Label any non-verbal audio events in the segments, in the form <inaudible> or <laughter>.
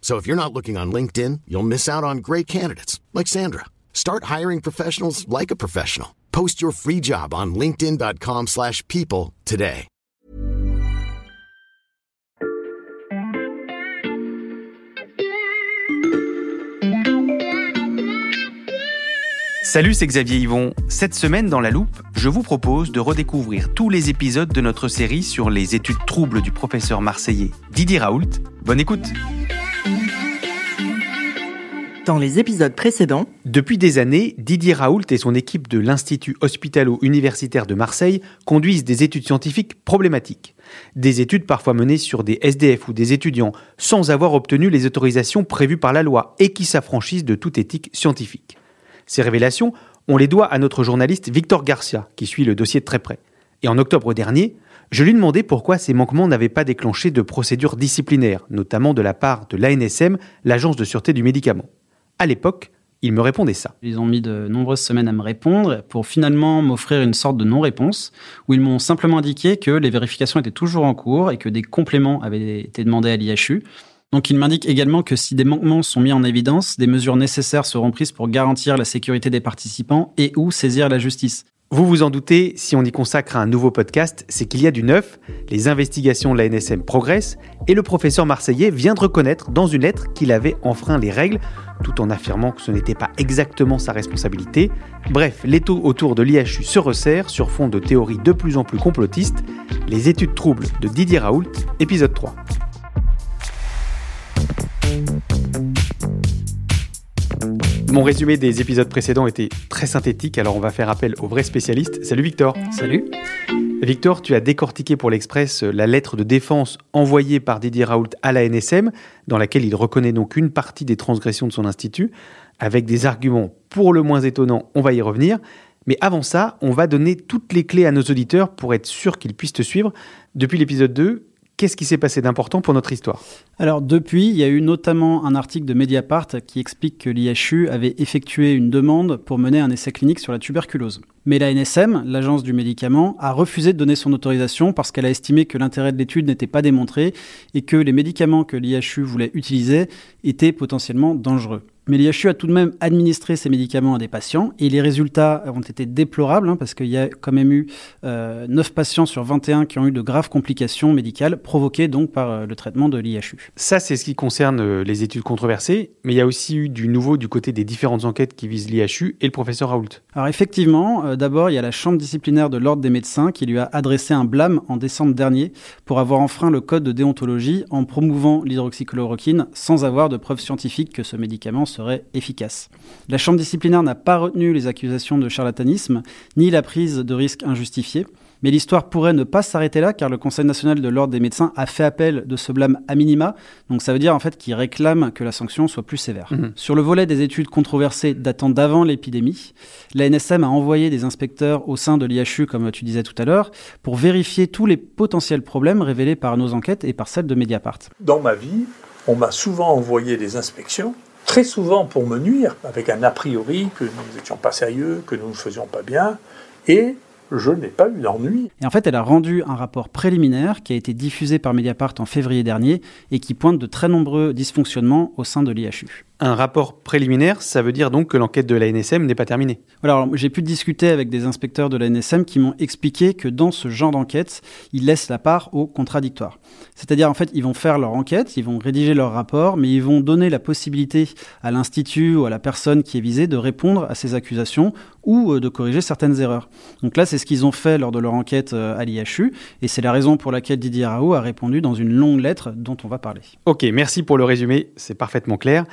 So if you're not looking on LinkedIn, you'll miss out on great candidates like Sandra. Start hiring professionals like a professional. Post your free job on linkedin.com/people today. Salut, c'est Xavier Yvon. Cette semaine dans La Loupe, je vous propose de redécouvrir tous les épisodes de notre série sur les études troubles du professeur marseillais Didier Raoult. Bonne écoute Dans les épisodes précédents, Depuis des années, Didier Raoult et son équipe de l'Institut hospitalo-universitaire de Marseille conduisent des études scientifiques problématiques. Des études parfois menées sur des SDF ou des étudiants sans avoir obtenu les autorisations prévues par la loi et qui s'affranchissent de toute éthique scientifique. Ces révélations, on les doit à notre journaliste Victor Garcia, qui suit le dossier de très près. Et en octobre dernier, je lui demandais pourquoi ces manquements n'avaient pas déclenché de procédures disciplinaires, notamment de la part de l'ANSM, l'Agence de sûreté du médicament. À l'époque, il me répondait ça. Ils ont mis de nombreuses semaines à me répondre pour finalement m'offrir une sorte de non-réponse où ils m'ont simplement indiqué que les vérifications étaient toujours en cours et que des compléments avaient été demandés à l'IHU. Donc ils m'indiquent également que si des manquements sont mis en évidence, des mesures nécessaires seront prises pour garantir la sécurité des participants et ou saisir la justice. Vous vous en doutez, si on y consacre un nouveau podcast, c'est qu'il y a du neuf, les investigations de la NSM progressent, et le professeur marseillais vient de reconnaître dans une lettre qu'il avait enfreint les règles, tout en affirmant que ce n'était pas exactement sa responsabilité. Bref, l'étau autour de l'IHU se resserre sur fond de théories de plus en plus complotistes, les études troubles de Didier Raoult, épisode 3. Mon résumé des épisodes précédents était très synthétique, alors on va faire appel aux vrais spécialistes. Salut Victor. Salut Victor, tu as décortiqué pour l'Express la lettre de défense envoyée par Didier Raoult à la NSM, dans laquelle il reconnaît donc une partie des transgressions de son institut, avec des arguments pour le moins étonnants, on va y revenir. Mais avant ça, on va donner toutes les clés à nos auditeurs pour être sûr qu'ils puissent te suivre. Depuis l'épisode 2, qu'est-ce qui s'est passé d'important pour notre histoire? Alors depuis, il y a eu notamment un article de Mediapart qui explique que l'IHU avait effectué une demande pour mener un essai clinique sur la tuberculose. Mais la NSM, l'agence du médicament, a refusé de donner son autorisation parce qu'elle a estimé que l'intérêt de l'étude n'était pas démontré et que les médicaments que l'IHU voulait utiliser étaient potentiellement dangereux. Mais l'IHU a tout de même administré ces médicaments à des patients et les résultats ont été déplorables hein, parce qu'il y a quand même eu euh, 9 patients sur 21 qui ont eu de graves complications médicales provoquées donc par euh, le traitement de l'IHU. Ça, c'est ce qui concerne euh, les études controversées, mais il y a aussi eu du nouveau du côté des différentes enquêtes qui visent l'IHU et le professeur Raoult. Alors effectivement, euh, d'abord il y a la chambre disciplinaire de l'ordre des médecins qui lui a adressé un blâme en décembre dernier pour avoir enfreint le code de déontologie en promouvant l'hydroxychloroquine sans avoir de preuves scientifiques que ce médicament serait efficace. La chambre disciplinaire n'a pas retenu les accusations de charlatanisme ni la prise de risques injustifiés. Mais l'histoire pourrait ne pas s'arrêter là car le Conseil national de l'ordre des médecins a fait appel de ce blâme à minima. Donc ça veut dire en fait qu'il réclame que la sanction soit plus sévère. Mhm. Sur le volet des études controversées datant d'avant l'épidémie, la NSM a envoyé des inspecteurs au sein de l'IHU, comme tu disais tout à l'heure, pour vérifier tous les potentiels problèmes révélés par nos enquêtes et par celles de Mediapart. Dans ma vie, on m'a souvent envoyé des inspections, très souvent pour me nuire, avec un a priori que nous n'étions pas sérieux, que nous ne faisions pas bien, et je n'ai pas eu d'ennui. Et en fait, elle a rendu un rapport préliminaire qui a été diffusé par Mediapart en février dernier et qui pointe de très nombreux dysfonctionnements au sein de l'IHU. Un rapport préliminaire, ça veut dire donc que l'enquête de la NSM n'est pas terminée. Alors, j'ai pu discuter avec des inspecteurs de la NSM qui m'ont expliqué que dans ce genre d'enquête, ils laissent la part au contradictoire. C'est-à-dire, en fait, ils vont faire leur enquête, ils vont rédiger leur rapport, mais ils vont donner la possibilité à l'institut ou à la personne qui est visée de répondre à ces accusations ou euh, de corriger certaines erreurs. Donc là, c'est ce qu'ils ont fait lors de leur enquête euh, à l'IHU, et c'est la raison pour laquelle Didier Raoult a répondu dans une longue lettre dont on va parler. Ok, merci pour le résumé, c'est parfaitement clair.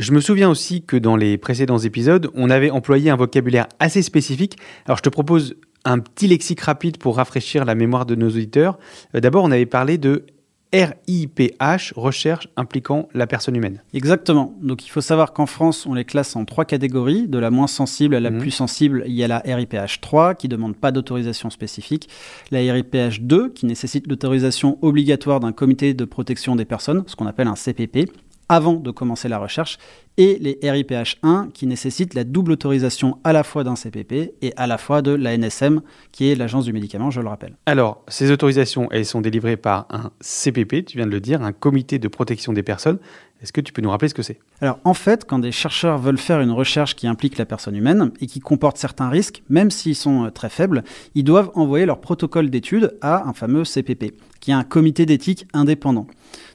Je me souviens aussi que dans les précédents épisodes, on avait employé un vocabulaire assez spécifique. Alors je te propose un petit lexique rapide pour rafraîchir la mémoire de nos auditeurs. Euh, d'abord, on avait parlé de RIPH, recherche impliquant la personne humaine. Exactement. Donc il faut savoir qu'en France, on les classe en trois catégories. De la moins sensible à la Mhm. plus sensible, il y a la RIPH 3 qui demande pas d'autorisation spécifique, la RIPH 2 qui nécessite l'autorisation obligatoire d'un comité de protection des personnes, ce qu'on appelle un CPP, avant de commencer la recherche, et les RIPH 1 qui nécessitent la double autorisation à la fois d'un CPP et à la fois de la NSM, qui est l'agence du médicament, je le rappelle. Alors, ces autorisations, elles sont délivrées par un CPP, tu viens de le dire, un comité de protection des personnes. Est-ce que tu peux nous rappeler ce que c'est? Alors en fait, quand des chercheurs veulent faire une recherche qui implique la personne humaine et qui comporte certains risques, même s'ils sont euh, très faibles, ils doivent envoyer leur protocole d'étude à un fameux CPP, qui est un comité d'éthique indépendant.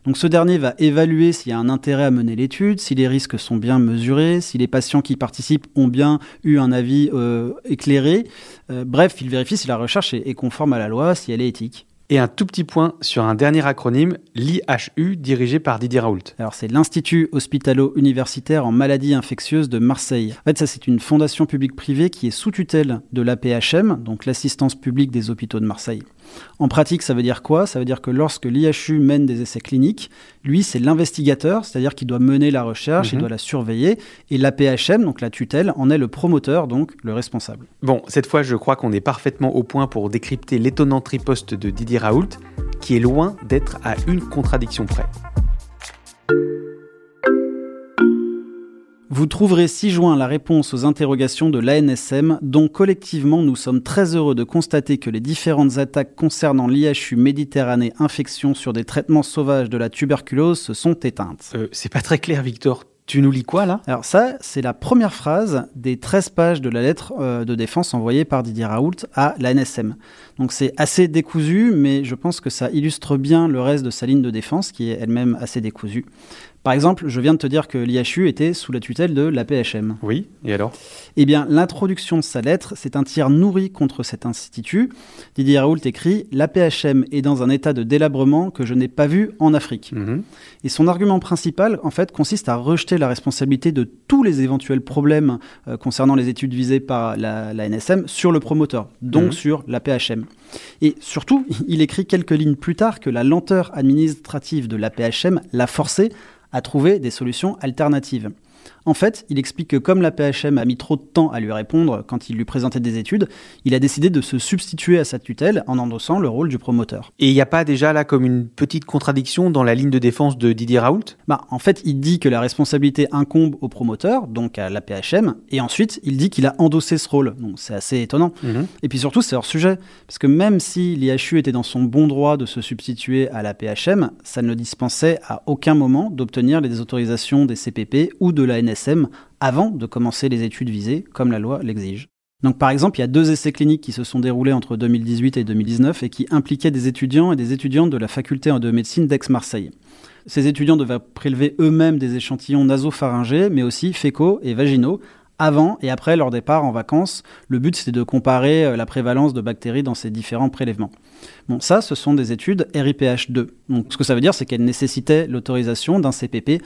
Donc ce dernier va évaluer s'il y a un intérêt à mener l'étude, si les risques sont bien mesurés, si les patients qui participent ont bien eu un avis euh, éclairé. Euh, bref, il vérifie si la recherche est, est conforme à la loi, si elle est éthique. Et un tout petit point sur un dernier acronyme, l'IHU, dirigé par Didier Raoult. Alors c'est l'Institut hospitalo-universitaire en maladies infectieuses de Marseille. En fait, ça c'est une fondation publique-privée qui est sous tutelle de l'APHM, donc l'assistance publique des hôpitaux de Marseille. En pratique, ça veut dire quoi? Ça veut dire que lorsque l'IHU mène des essais cliniques, lui c'est l'investigateur, c'est-à-dire qu'il doit mener la recherche, il Mhm. doit la surveiller, et l'APHM, donc la tutelle, en est le promoteur, donc le responsable. Bon, cette fois, je crois qu'on est parfaitement au point pour décrypter l'étonnante riposte de Didier Raoult, qui est loin d'être à une contradiction près. Vous trouverez ci-joint la réponse aux interrogations de l'ANSM, dont collectivement nous sommes très heureux de constater que les différentes attaques concernant l'IHU Méditerranée infection sur des traitements sauvages de la tuberculose se sont éteintes. Euh, c'est pas très clair, Victor. Tu nous lis quoi là? Alors ça, c'est la première phrase des 13 pages de la lettre euh, de défense envoyée par Didier Raoult à l'ANSM. Donc c'est assez décousu, mais je pense que ça illustre bien le reste de sa ligne de défense, qui est elle-même assez décousue. Par exemple, je viens de te dire que l'IHU était sous la tutelle de l'APHM. Oui, et alors? Eh bien, l'introduction de sa lettre, c'est un tir nourri contre cet institut. Didier Raoult écrit L'APHM est dans un état de délabrement que je n'ai pas vu en Afrique. Mhm. Et son argument principal, en fait, consiste à rejeter la responsabilité de tous les éventuels problèmes euh, concernant les études visées par la, la NSM sur le promoteur, donc Mhm. sur l'APHM. Et surtout, <laughs> il écrit quelques lignes plus tard que la lenteur administrative de l'APHM l'a forcé à trouver des solutions alternatives. En fait, il explique que comme la PHM a mis trop de temps à lui répondre quand il lui présentait des études, il a décidé de se substituer à sa tutelle en endossant le rôle du promoteur. Et il n'y a pas déjà là comme une petite contradiction dans la ligne de défense de Didier Raoult? Bah, en fait, il dit que la responsabilité incombe au promoteur, donc à la PHM, et ensuite il dit qu'il a endossé ce rôle. Donc c'est assez étonnant. Mhm. Et puis surtout, c'est hors sujet, parce que même si l'IHU était dans son bon droit de se substituer à la PHM, ça ne dispensait à aucun moment d'obtenir les autorisations des CPP ou de la Avant de commencer les études visées, comme la loi l'exige. Donc par exemple, il y a deux essais cliniques qui se sont déroulés entre 2018 et 2019 et qui impliquaient des étudiants et des étudiantes de la faculté de médecine d'Aix-Marseille. Ces étudiants devaient prélever eux-mêmes des échantillons nasopharyngés, mais aussi fécaux et vaginaux, avant et après leur départ en vacances. Le but, c'était de comparer euh, la prévalence de bactéries dans ces différents prélèvements. Bon, ça, ce sont des études RIPH2. Donc, ce que ça veut dire, c'est qu'elles nécessitaient l'autorisation d'un CPP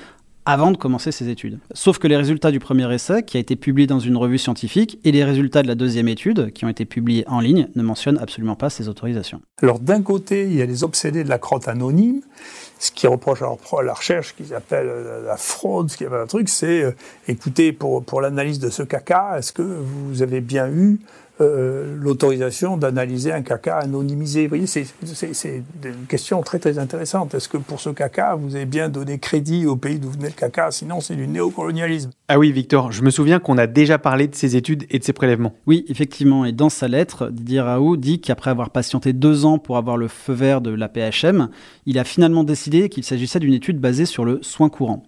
avant de commencer ces études. Sauf que les résultats du premier essai, qui a été publié dans une revue scientifique, et les résultats de la deuxième étude, qui ont été publiés en ligne, ne mentionnent absolument pas ces autorisations. Alors d'un côté, il y a les obsédés de la crotte anonyme, ce qui reproche à la recherche qu'ils appellent euh, la fraude, ce qui est un truc, c'est euh, écoutez, pour, pour l'analyse de ce caca, est-ce que vous avez bien eu euh, l'autorisation d'analyser un caca anonymisé Vous voyez, c'est une question très très intéressante. Est-ce que pour ce caca, vous avez bien donné crédit au pays d'où venait le caca? Sinon, c'est du néocolonialisme. Ah oui, Victor, je me souviens qu'on a déjà parlé de ces études et de ces prélèvements. Oui, effectivement. Et dans sa lettre, Didier Raoult dit qu'après avoir patienté deux ans pour avoir le feu vert de la PHM, il a finalement décidé qu'il s'agissait d'une étude basée sur le soin courant.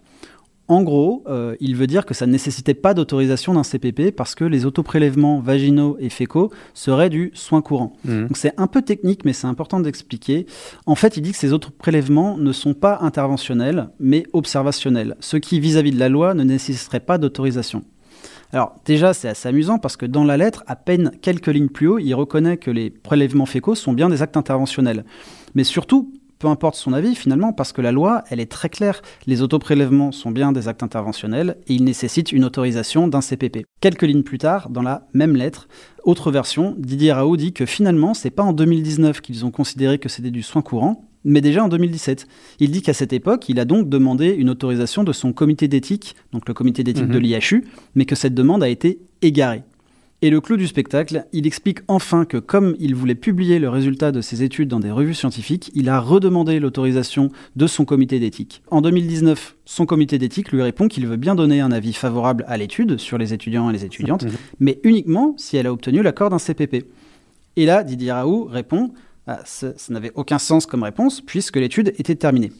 En gros, euh, il veut dire que ça ne nécessitait pas d'autorisation d'un CPP parce que les autoprélèvements vaginaux et fécaux seraient du soin courant. Mhm. Donc c'est un peu technique, mais c'est important d'expliquer. En fait, il dit que ces autoprélèvements ne sont pas interventionnels, mais observationnels, ce qui, vis-à-vis de la loi, ne nécessiterait pas d'autorisation. Alors déjà, c'est assez amusant parce que dans la lettre, à peine quelques lignes plus haut, il reconnaît que les prélèvements fécaux sont bien des actes interventionnels. Mais surtout, peu importe son avis finalement, parce que la loi, elle est très claire. Les autoprélèvements sont bien des actes interventionnels et ils nécessitent une autorisation d'un CPP. Quelques lignes plus tard, dans la même lettre, autre version, Didier Raoult dit que finalement, c'est pas en 2019 qu'ils ont considéré que c'était du soin courant, mais déjà en 2017. Il dit qu'à cette époque, il a donc demandé une autorisation de son comité d'éthique, donc le comité d'éthique de l'IHU, mais que cette demande a été égarée. Et le clou du spectacle, il explique enfin que comme il voulait publier le résultat de ses études dans des revues scientifiques, il a redemandé l'autorisation de son comité d'éthique. En 2019, son comité d'éthique lui répond qu'il veut bien donner un avis favorable à l'étude sur les étudiants et les étudiantes, mais uniquement si elle a obtenu l'accord d'un CPP. Et là, Didier Raoult répond ah, ça, ça n'avait aucun sens comme réponse puisque l'étude était terminée.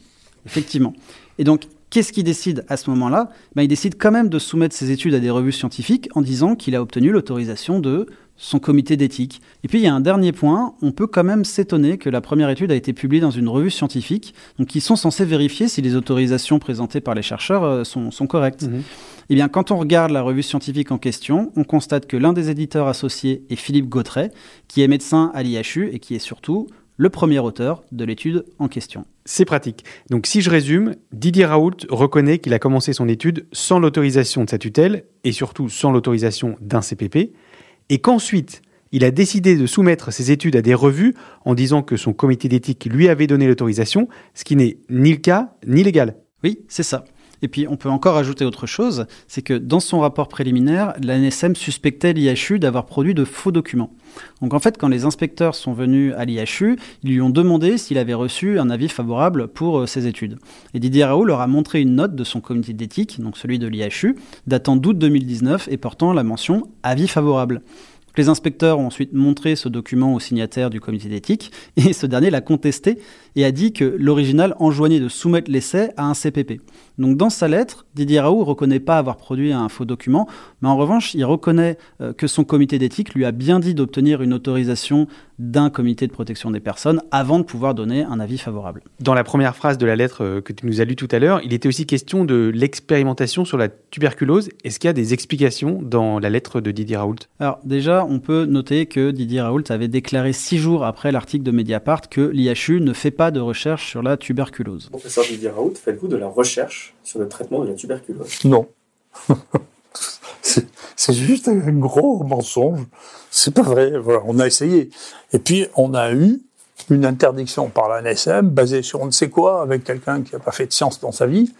Effectivement. Et donc, qu'est-ce qu'il décide à ce moment-là? Ben, Il décide quand même de soumettre ses études à des revues scientifiques en disant qu'il a obtenu l'autorisation de son comité d'éthique. Et puis il y a un dernier point, on peut quand même s'étonner que la première étude a été publiée dans une revue scientifique, donc ils sont censés vérifier si les autorisations présentées par les chercheurs euh, sont, sont correctes. Eh bien, quand on regarde la revue scientifique en question, on constate que l'un des éditeurs associés est Philippe Gautret, qui est médecin à l'IHU et qui est surtout le premier auteur de l'étude en question. C'est pratique. Donc si je résume, Didier Raoult reconnaît qu'il a commencé son étude sans l'autorisation de sa tutelle et surtout sans l'autorisation d'un CPP, et qu'ensuite il a décidé de soumettre ses études à des revues en disant que son comité d'éthique lui avait donné l'autorisation, ce qui n'est ni le cas ni légal. Oui, c'est ça. Et puis on peut encore ajouter autre chose, c'est que dans son rapport préliminaire, l'ANSM suspectait l'IHU d'avoir produit de faux documents. Donc en fait, quand les inspecteurs sont venus à l'IHU, ils lui ont demandé s'il avait reçu un avis favorable pour euh, ses études. Et Didier Raoult leur a montré une note de son comité d'éthique, donc celui de l'IHU, datant d'août 2019 et portant la mention avis favorable. Les inspecteurs ont ensuite montré ce document au signataire du comité d'éthique et ce dernier l'a contesté et a dit que l'original enjoignait de soumettre l'essai à un CPP. Donc dans sa lettre, Didier Raoult reconnaît pas avoir produit un faux document, mais en revanche, il reconnaît euh, que son comité d'éthique lui a bien dit d'obtenir une autorisation d'un comité de protection des personnes avant de pouvoir donner un avis favorable. Dans la première phrase de la lettre euh, que tu nous as lue tout à l'heure, il était aussi question de l'expérimentation sur la tuberculose. Est-ce qu'il y a des explications dans la lettre de Didier Raoult? Alors déjà, on peut noter que Didier Raoult avait déclaré six jours après l'article de Mediapart que l'IHU ne fait pas de recherche sur la tuberculose. Professeur Didier Raoult, faites-vous de la recherche sur le traitement de la tuberculose? Non. <laughs> c'est juste un gros mensonge. C'est pas vrai. Voilà, on a essayé. Et puis, on a eu une interdiction par la NSM basée sur on ne sait quoi avec quelqu'un qui n'a pas fait de science dans sa vie.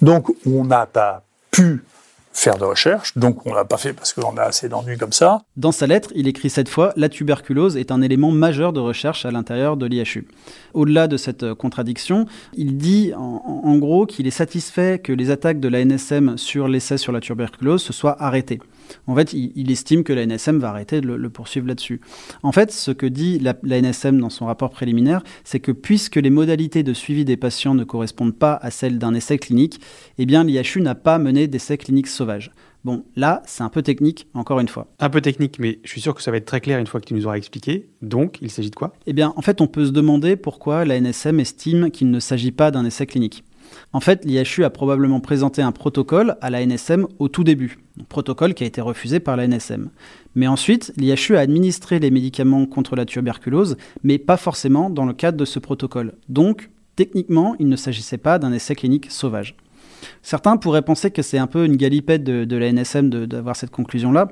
Donc, on n'a pas pu faire de recherche. Donc, on l'a pas fait parce qu'on a assez d'ennuis comme ça. Dans sa lettre, il écrit cette fois La tuberculose est un élément majeur de recherche à l'intérieur de l'IHU. Au-delà de cette euh, contradiction, il dit en, en gros qu'il est satisfait que les attaques de la NSM sur l'essai sur la tuberculose se soient arrêtées. En fait, il, il estime que la NSM va arrêter de le, le poursuivre là-dessus. En fait, ce que dit la, la NSM dans son rapport préliminaire, c'est que puisque les modalités de suivi des patients ne correspondent pas à celles d'un essai clinique, eh bien l'IHU n'a pas mené d'essai clinique sauvage. Bon, là, c'est un peu technique, encore une fois. Un peu technique, mais je suis sûr que ça va être très clair une fois que tu nous auras expliqué. Donc, il s'agit de quoi? Eh bien, en fait, on peut se demander pourquoi la NSM estime qu'il ne s'agit pas d'un essai clinique. En fait, l'IHU a probablement présenté un protocole à la NSM au tout début, un protocole qui a été refusé par la NSM. Mais ensuite, l'IHU a administré les médicaments contre la tuberculose, mais pas forcément dans le cadre de ce protocole. Donc, techniquement, il ne s'agissait pas d'un essai clinique sauvage. Certains pourraient penser que c'est un peu une galipette de, de la NSM d'avoir cette conclusion-là,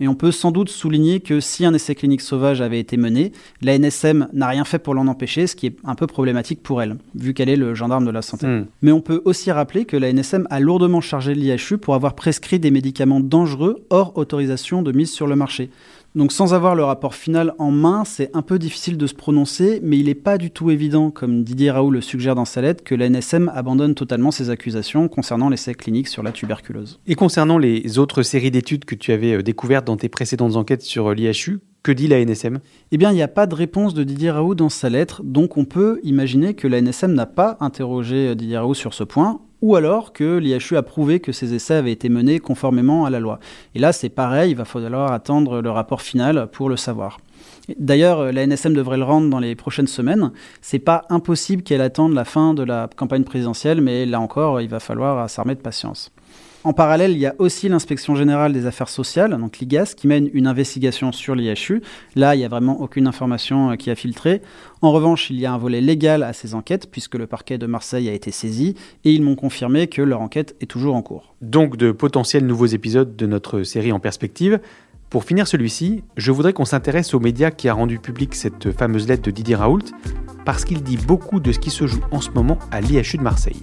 mais on peut sans doute souligner que si un essai clinique sauvage avait été mené, la NSM n'a rien fait pour l'en empêcher, ce qui est un peu problématique pour elle, vu qu'elle est le gendarme de la santé. Hmm. Mais on peut aussi rappeler que la NSM a lourdement chargé l'IHU pour avoir prescrit des médicaments dangereux hors autorisation de mise sur le marché. Donc sans avoir le rapport final en main, c'est un peu difficile de se prononcer, mais il n'est pas du tout évident, comme Didier Raoult le suggère dans sa lettre, que la NSM abandonne totalement ses accusations concernant l'essai clinique sur la tuberculose. Et concernant les autres séries d'études que tu avais euh, découvertes dans tes précédentes enquêtes sur euh, l'IHU, que dit la NSM Eh bien, il n'y a pas de réponse de Didier Raoult dans sa lettre, donc on peut imaginer que la NSM n'a pas interrogé euh, Didier Raoult sur ce point, ou alors que l'IHU a prouvé que ces essais avaient été menés conformément à la loi. Et là, c'est pareil, il va falloir attendre le rapport final pour le savoir. D'ailleurs, la NSM devrait le rendre dans les prochaines semaines. C'est pas impossible qu'elle attende la fin de la campagne présidentielle, mais là encore, il va falloir s'armer de patience. En parallèle, il y a aussi l'inspection générale des affaires sociales, donc l'IGAS, qui mène une investigation sur l'IHU. Là, il n'y a vraiment aucune information euh, qui a filtré. En revanche, il y a un volet légal à ces enquêtes, puisque le parquet de Marseille a été saisi, et ils m'ont confirmé que leur enquête est toujours en cours. Donc de potentiels nouveaux épisodes de notre série en perspective. Pour finir celui-ci, je voudrais qu'on s'intéresse aux médias qui a rendu public cette fameuse lettre de Didier Raoult, parce qu'il dit beaucoup de ce qui se joue en ce moment à l'IHU de Marseille.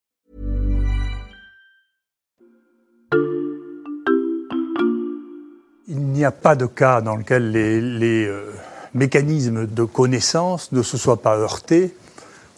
Il n'y a pas de cas dans lequel les, euh, mécanismes de connaissance ne se soient pas heurtés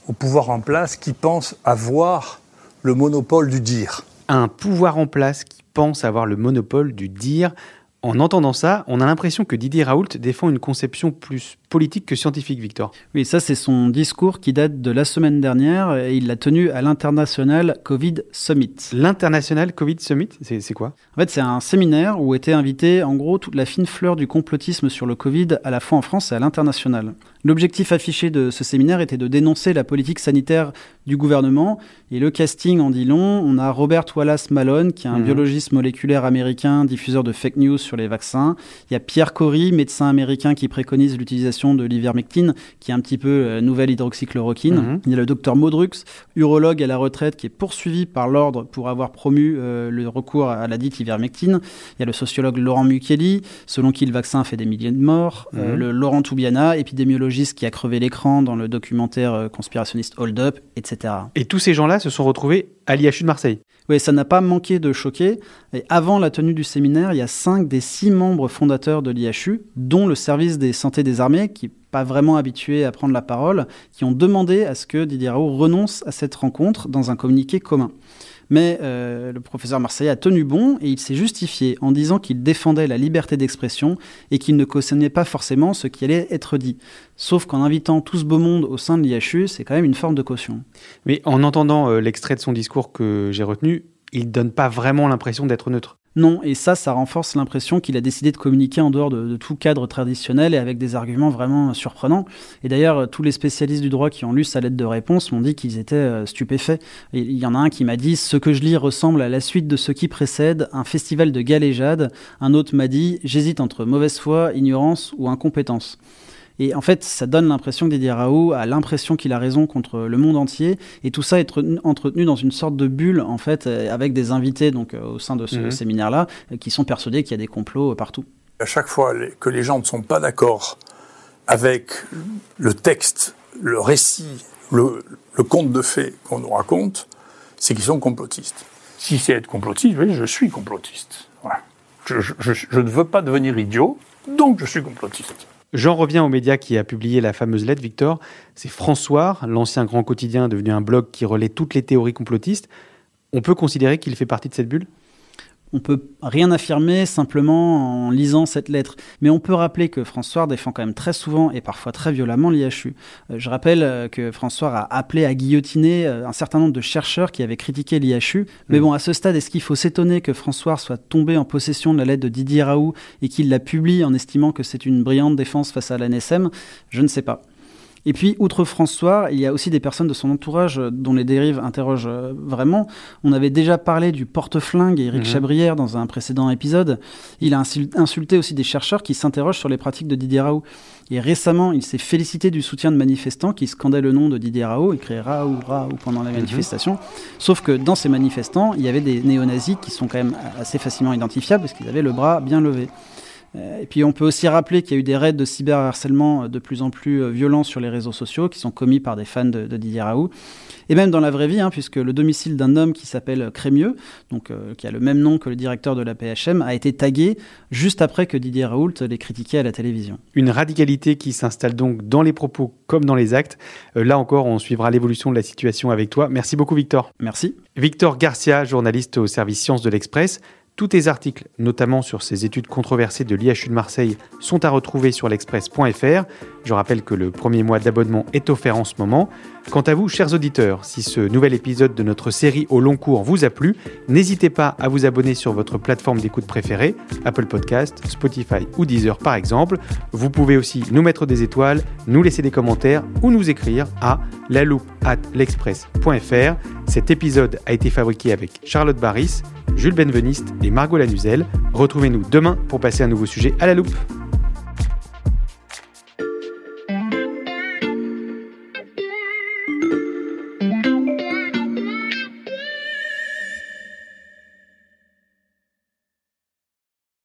au pouvoir en place qui pense avoir le monopole du dire. Un pouvoir en place qui pense avoir le monopole du dire. En entendant ça, on a l'impression que Didier Raoult défend une conception plus politique que scientifique, Victor. Oui, ça c'est son discours qui date de la semaine dernière et il l'a tenu à l'International Covid Summit. L'International Covid Summit, c'est quoi? En fait, c'est un séminaire où était invité en gros toute la fine fleur du complotisme sur le Covid à la fois en France et à l'international. L'objectif affiché de ce séminaire était de dénoncer la politique sanitaire du gouvernement et le casting en dit long. On a Robert Wallace Malone, qui est un Mhm. biologiste moléculaire américain, diffuseur de fake news sur les vaccins. Il y a Pierre Corey, médecin américain qui préconise l'utilisation de l'ivermectine, qui est un petit peu euh, nouvelle hydroxychloroquine. Mhm. Il y a le docteur Modrux, urologue à la retraite, qui est poursuivi par l'ordre pour avoir promu euh, le recours à la dite ivermectine. Il y a le sociologue Laurent Mukeli, selon qui le vaccin fait des milliers de morts. Euh, Mhm. le Laurent Toubiana, épidémiologiste qui a crevé l'écran dans le documentaire euh, conspirationniste Hold Up, etc. Et tous ces gens-là se sont retrouvés à l'IHU de Marseille. Oui, ça n'a pas manqué de choquer. Et avant la tenue du séminaire, il y a cinq des six membres fondateurs de l'IHU, dont le service des santé des armées, qui n'est pas vraiment habitué à prendre la parole, qui ont demandé à ce que Didier Raoult renonce à cette rencontre dans un communiqué commun. Mais euh, le professeur Marseillais a tenu bon et il s'est justifié en disant qu'il défendait la liberté d'expression et qu'il ne cautionnait pas forcément ce qui allait être dit. Sauf qu'en invitant tout ce beau monde au sein de l'IHU, c'est quand même une forme de caution. Mais en entendant euh, l'extrait de son discours que j'ai retenu, il donne pas vraiment l'impression d'être neutre. Non, et ça, ça renforce l'impression qu'il a décidé de communiquer en dehors de, tout cadre traditionnel et avec des arguments vraiment surprenants. Et d'ailleurs, tous les spécialistes du droit qui ont lu sa lettre de réponse m'ont dit qu'ils étaient euh, stupéfaits. Il y en a un qui m'a dit Ce que je lis ressemble à la suite de ce qui précède, un festival de galéjade. Un autre m'a dit J'hésite entre mauvaise foi, ignorance ou incompétence. Et en fait, ça donne l'impression que Didier Raoult a l'impression qu'il a raison contre le monde entier, et tout ça est entretenu- dans une sorte de bulle, en fait, euh, avec des invités donc, euh, au sein de ce Mhm. séminaire-là, euh, qui sont persuadés qu'il y a des complots partout. À chaque fois que les gens ne sont pas d'accord avec le texte, le récit, le, le conte de fées qu'on nous raconte, c'est qu'ils sont complotistes. Si c'est être complotiste, oui, je suis complotiste. Voilà. Je, je- je- je ne veux pas devenir idiot, donc je suis complotiste. J'en reviens aux médias qui a publié la fameuse lettre, Victor. C'est François, l'ancien grand quotidien devenu un blog qui relaie toutes les théories complotistes. On peut considérer qu'il fait partie de cette bulle? On peut rien affirmer simplement en lisant cette lettre, mais on peut rappeler que François défend quand même très souvent et parfois très violemment l'IHU. Euh, Je rappelle euh, que François a appelé à guillotiner euh, un certain nombre de chercheurs qui avaient critiqué l'IHU. Mais bon, à ce stade, est-ce qu'il faut s'étonner que François soit tombé en possession de la lettre de Didier Raoult et qu'il la publie en estimant que c'est une brillante défense face à l'ANSM Je ne sais pas. Et puis, outre François, il y a aussi des personnes de son entourage dont les dérives interrogent euh, vraiment. On avait déjà parlé du porte-flingue Éric Mhm. Chabrière dans un précédent épisode. Il a insul- insulté aussi des chercheurs qui s'interrogent sur les pratiques de Didier Raoult. Et récemment, il s'est félicité du soutien de manifestants qui scandaient le nom de Didier Raoult, écrit Raoult, Raoult pendant les manifestations. Sauf que dans ces manifestants, il y avait des néo-nazis qui sont quand même assez facilement identifiables parce qu'ils avaient le bras bien levé. Euh, Et puis on peut aussi rappeler qu'il y a eu des raids de cyberharcèlement de plus en plus euh, violents sur les réseaux sociaux qui sont commis par des fans de, de Didier Raoult. Et même dans la vraie vie, hein, puisque le domicile d'un homme qui s'appelle Crémieux, donc euh, qui a le même nom que le directeur de la PHM, a été tagué juste après que Didier Raoult l'ait critiqué à la télévision. Une radicalité qui s'installe donc dans les propos comme dans les actes. Euh, là encore, on suivra l'évolution de la situation avec toi. Merci beaucoup Victor. Merci. Victor Garcia, journaliste au service Sciences de l'Express. Tous tes articles, notamment sur ces études controversées de l'IHU de Marseille, sont à retrouver sur l'express.fr. Je rappelle que le premier mois d'abonnement est offert en ce moment. Quant à vous, chers auditeurs, si ce nouvel épisode de notre série au long cours vous a plu, n'hésitez pas à vous abonner sur votre plateforme d'écoute préférée, Apple Podcast, Spotify ou Deezer par exemple. Vous pouvez aussi nous mettre des étoiles, nous laisser des commentaires ou nous écrire à la loupe at l'express.fr. Cet épisode a été fabriqué avec Charlotte Barris, Jules Benveniste et Margot Lanuzel. Retrouvez-nous demain pour passer un nouveau sujet à la loupe.